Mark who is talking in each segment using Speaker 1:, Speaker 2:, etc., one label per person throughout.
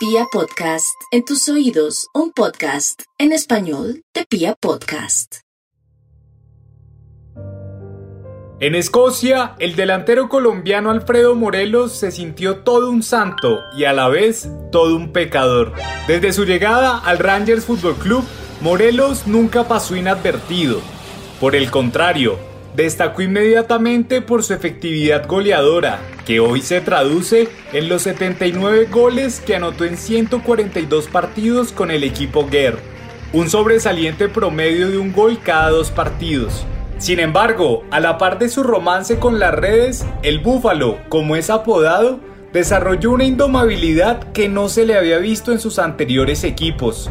Speaker 1: Pia Podcast, en tus oídos, un podcast en español de Pia Podcast.
Speaker 2: En Escocia, el delantero colombiano Alfredo Morelos se sintió todo un santo y a la vez todo un pecador. Desde su llegada al Rangers Football Club, Morelos nunca pasó inadvertido. Por el contrario, destacó inmediatamente por su efectividad goleadora, que hoy se traduce en los 79 goles que anotó en 142 partidos con el equipo GER, un sobresaliente promedio de un gol cada dos partidos. Sin embargo, a la par de su romance con las redes, el Búfalo, como es apodado, desarrolló una indomabilidad que no se le había visto en sus anteriores equipos.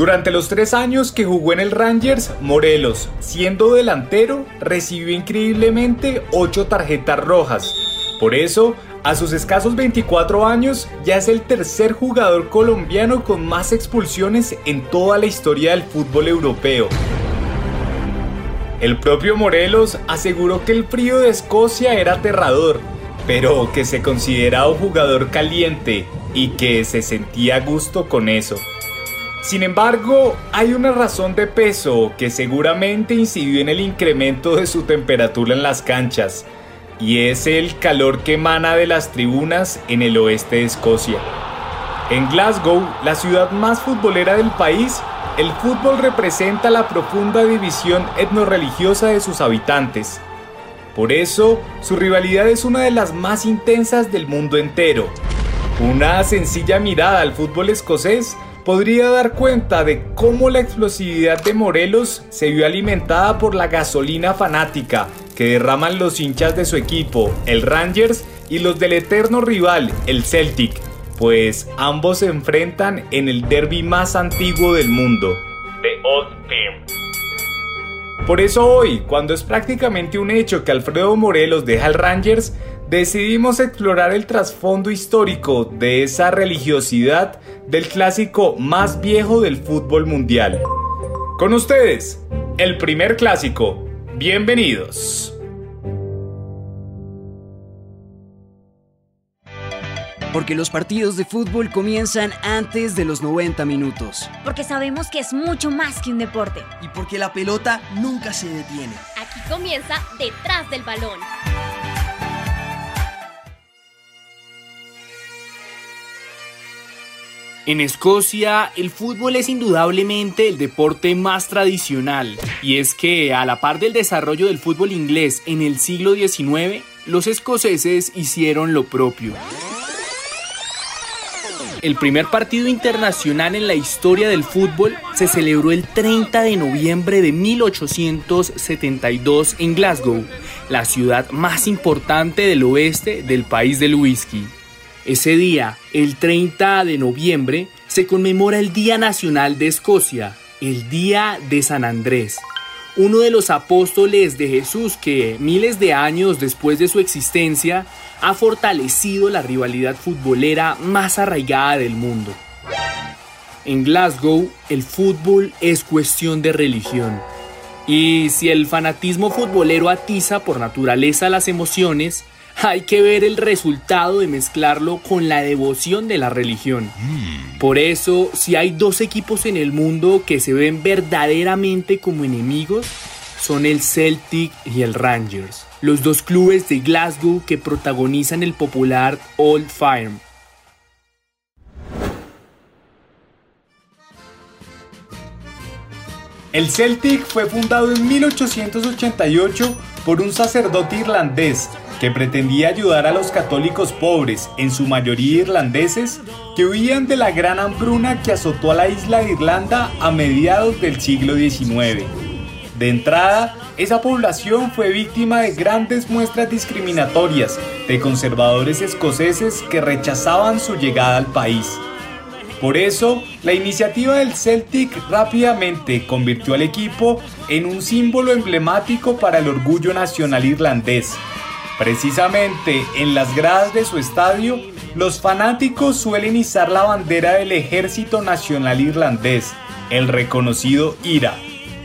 Speaker 2: Durante los tres años que jugó en el Rangers, Morelos, siendo delantero, recibió increíblemente 8 tarjetas rojas. Por eso, a sus escasos 24 años, ya es el tercer jugador colombiano con más expulsiones en toda la historia del fútbol europeo. El propio Morelos aseguró que el frío de Escocia era aterrador, pero que se consideraba un jugador caliente y que se sentía a gusto con eso. Sin embargo, hay una razón de peso que seguramente incidió en el incremento de su temperatura en las canchas, y es el calor que emana de las tribunas en el oeste de Escocia. En Glasgow, la ciudad más futbolera del país, el fútbol representa la profunda división etnorreligiosa de sus habitantes. Por eso, su rivalidad es una de las más intensas del mundo entero. Una sencilla mirada al fútbol escocés podría dar cuenta de cómo la explosividad de Morelos se vio alimentada por la gasolina fanática que derraman los hinchas de su equipo, el Rangers, y los del eterno rival, el Celtic pues ambos se enfrentan en el derby más antiguo del mundo, The Old Firm. Por eso hoy, cuando es prácticamente un hecho que Alfredo Morelos deja el Rangers, decidimos explorar el trasfondo histórico de esa religiosidad del clásico más viejo del fútbol mundial. Con ustedes, el primer clásico. Bienvenidos.
Speaker 3: Porque los partidos de fútbol comienzan antes de los 90 minutos.
Speaker 4: Porque sabemos que es mucho más que un deporte.
Speaker 5: Y porque la pelota nunca se detiene.
Speaker 6: Aquí comienza detrás del balón.
Speaker 7: En Escocia, el fútbol es indudablemente el deporte más tradicional, y es que a la par del desarrollo del fútbol inglés en el siglo XIX, los escoceses hicieron lo propio. El primer partido internacional en la historia del fútbol se celebró el 30 de noviembre de 1872 en Glasgow, la ciudad más importante del oeste del país del whisky. Ese día, el 30 de noviembre, se conmemora el Día Nacional de Escocia, el Día de San Andrés, uno de los apóstoles de Jesús que miles de años después de su existencia ha fortalecido la rivalidad futbolera más arraigada del mundo. En Glasgow, el fútbol es cuestión de religión. Y si el fanatismo futbolero atiza por naturaleza las emociones, hay que ver el resultado de mezclarlo con la devoción de la religión. Por eso, si hay dos equipos en el mundo que se ven verdaderamente como enemigos, son el Celtic y el Rangers los dos clubes de Glasgow que protagonizan el popular Old Firm.
Speaker 2: El Celtic fue fundado en 1888 por un sacerdote irlandés que pretendía ayudar a los católicos pobres, en su mayoría irlandeses, que huían de la gran hambruna que azotó a la isla de Irlanda a mediados del siglo XIX. De entrada, esa población fue víctima de grandes muestras discriminatorias de conservadores escoceses que rechazaban su llegada al país. Por eso, la iniciativa del Celtic rápidamente convirtió al equipo en un símbolo emblemático para el orgullo nacional irlandés. Precisamente en las gradas de su estadio, los fanáticos suelen izar la bandera del Ejército Nacional Irlandés, el reconocido IRA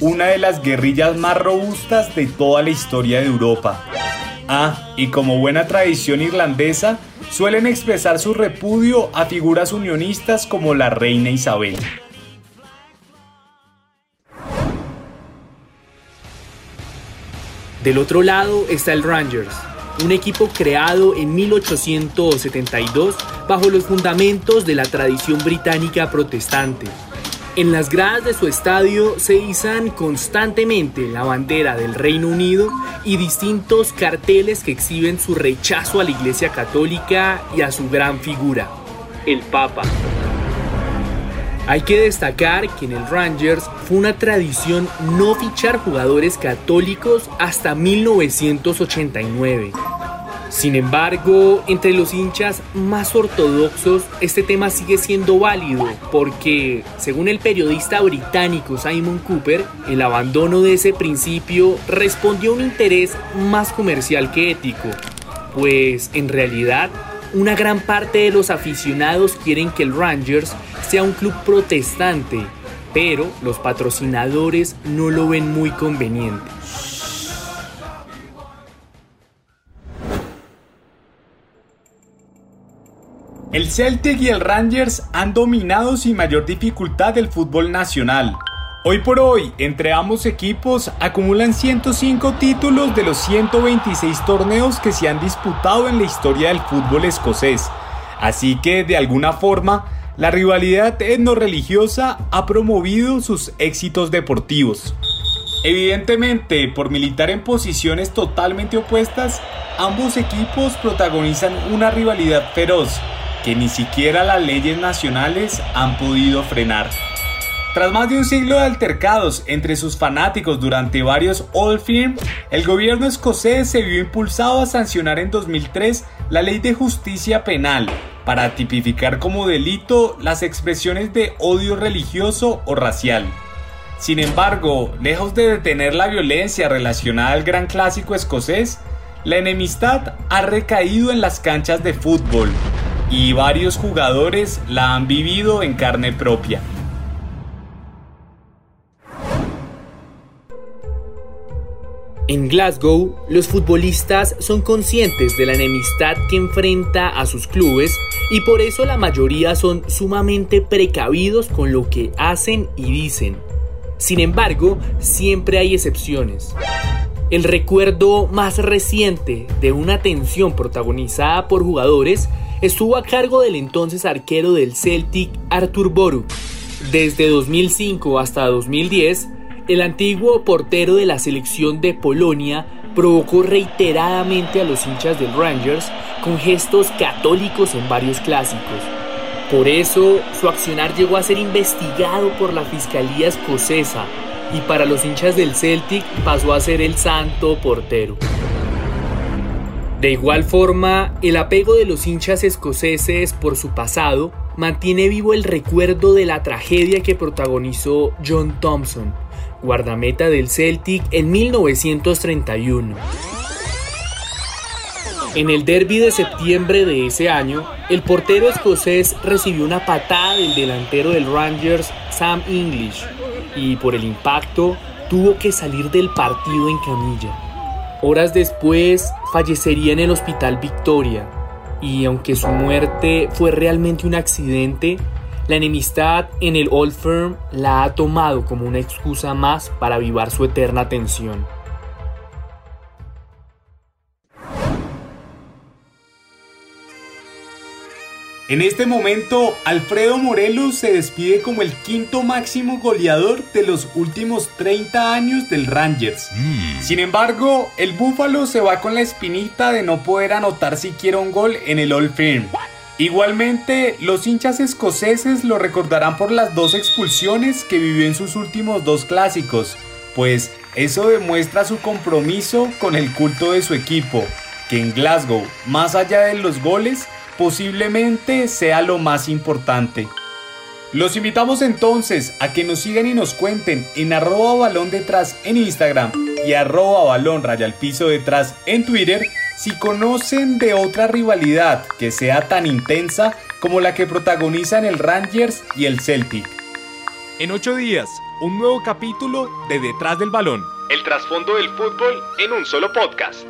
Speaker 2: una de las guerrillas más robustas de toda la historia de Europa. Ah, y como buena tradición irlandesa, suelen expresar su repudio a figuras unionistas como la reina Isabel.
Speaker 7: Del otro lado está el Rangers, un equipo creado en 1872 bajo los fundamentos de la tradición británica protestante. En las gradas de su estadio se izan constantemente la bandera del Reino Unido y distintos carteles que exhiben su rechazo a la Iglesia Católica y a su gran figura, el Papa. Hay que destacar que en el Rangers fue una tradición no fichar jugadores católicos hasta 1989. Sin embargo, entre los hinchas más ortodoxos, este tema sigue siendo válido porque, según el periodista británico Simon Cooper, el abandono de ese principio respondió a un interés más comercial que ético, pues en realidad una gran parte de los aficionados quieren que el Rangers sea un club protestante, pero los patrocinadores no lo ven muy conveniente.
Speaker 2: El Celtic y el Rangers han dominado sin mayor dificultad el fútbol nacional. Hoy por hoy, entre ambos equipos acumulan 105 títulos de los 126 torneos que se han disputado en la historia del fútbol escocés. Así que, de alguna forma, la rivalidad etno-religiosa ha promovido sus éxitos deportivos. Evidentemente, por militar en posiciones totalmente opuestas, ambos equipos protagonizan una rivalidad feroz que ni siquiera las leyes nacionales han podido frenar. Tras más de un siglo de altercados entre sus fanáticos durante varios Old Firm, el gobierno escocés se vio impulsado a sancionar en 2003 la ley de justicia penal para tipificar como delito las expresiones de odio religioso o racial. Sin embargo, lejos de detener la violencia relacionada al gran clásico escocés, la enemistad ha recaído en las canchas de fútbol, y varios jugadores la han vivido en carne propia.
Speaker 7: En Glasgow, los futbolistas son conscientes de la enemistad que enfrenta a sus clubes y por eso la mayoría son sumamente precavidos con lo que hacen y dicen. Sin embargo, siempre hay excepciones. El recuerdo más reciente de una tensión protagonizada por jugadores estuvo a cargo del entonces arquero del Celtic Arthur Boru. Desde 2005 hasta 2010, el antiguo portero de la selección de Polonia provocó reiteradamente a los hinchas del Rangers con gestos católicos en varios clásicos. Por eso, su accionar llegó a ser investigado por la Fiscalía Escocesa y para los hinchas del Celtic pasó a ser el santo portero. De igual forma, el apego de los hinchas escoceses por su pasado mantiene vivo el recuerdo de la tragedia que protagonizó John Thompson, guardameta del Celtic en 1931. En el derby de septiembre de ese año, el portero escocés recibió una patada del delantero del Rangers, Sam English, y por el impacto tuvo que salir del partido en camilla. Horas después fallecería en el Hospital Victoria y aunque su muerte fue realmente un accidente, la enemistad en el Old Firm la ha tomado como una excusa más para avivar su eterna tensión.
Speaker 2: En este momento, Alfredo Morelos se despide como el quinto máximo goleador de los últimos 30 años del Rangers. Mm. Sin embargo, el Búfalo se va con la espinita de no poder anotar siquiera un gol en el All Firm. Igualmente, los hinchas escoceses lo recordarán por las dos expulsiones que vivió en sus últimos dos clásicos, pues eso demuestra su compromiso con el culto de su equipo, que en Glasgow, más allá de los goles, posiblemente sea lo más importante. Los invitamos entonces a que nos sigan y nos cuenten en arroba balón detrás en Instagram y arroba balón raya piso detrás en Twitter si conocen de otra rivalidad que sea tan intensa como la que protagonizan el Rangers y el Celtic. En ocho días, un nuevo capítulo de Detrás del Balón. El trasfondo del fútbol en un solo podcast.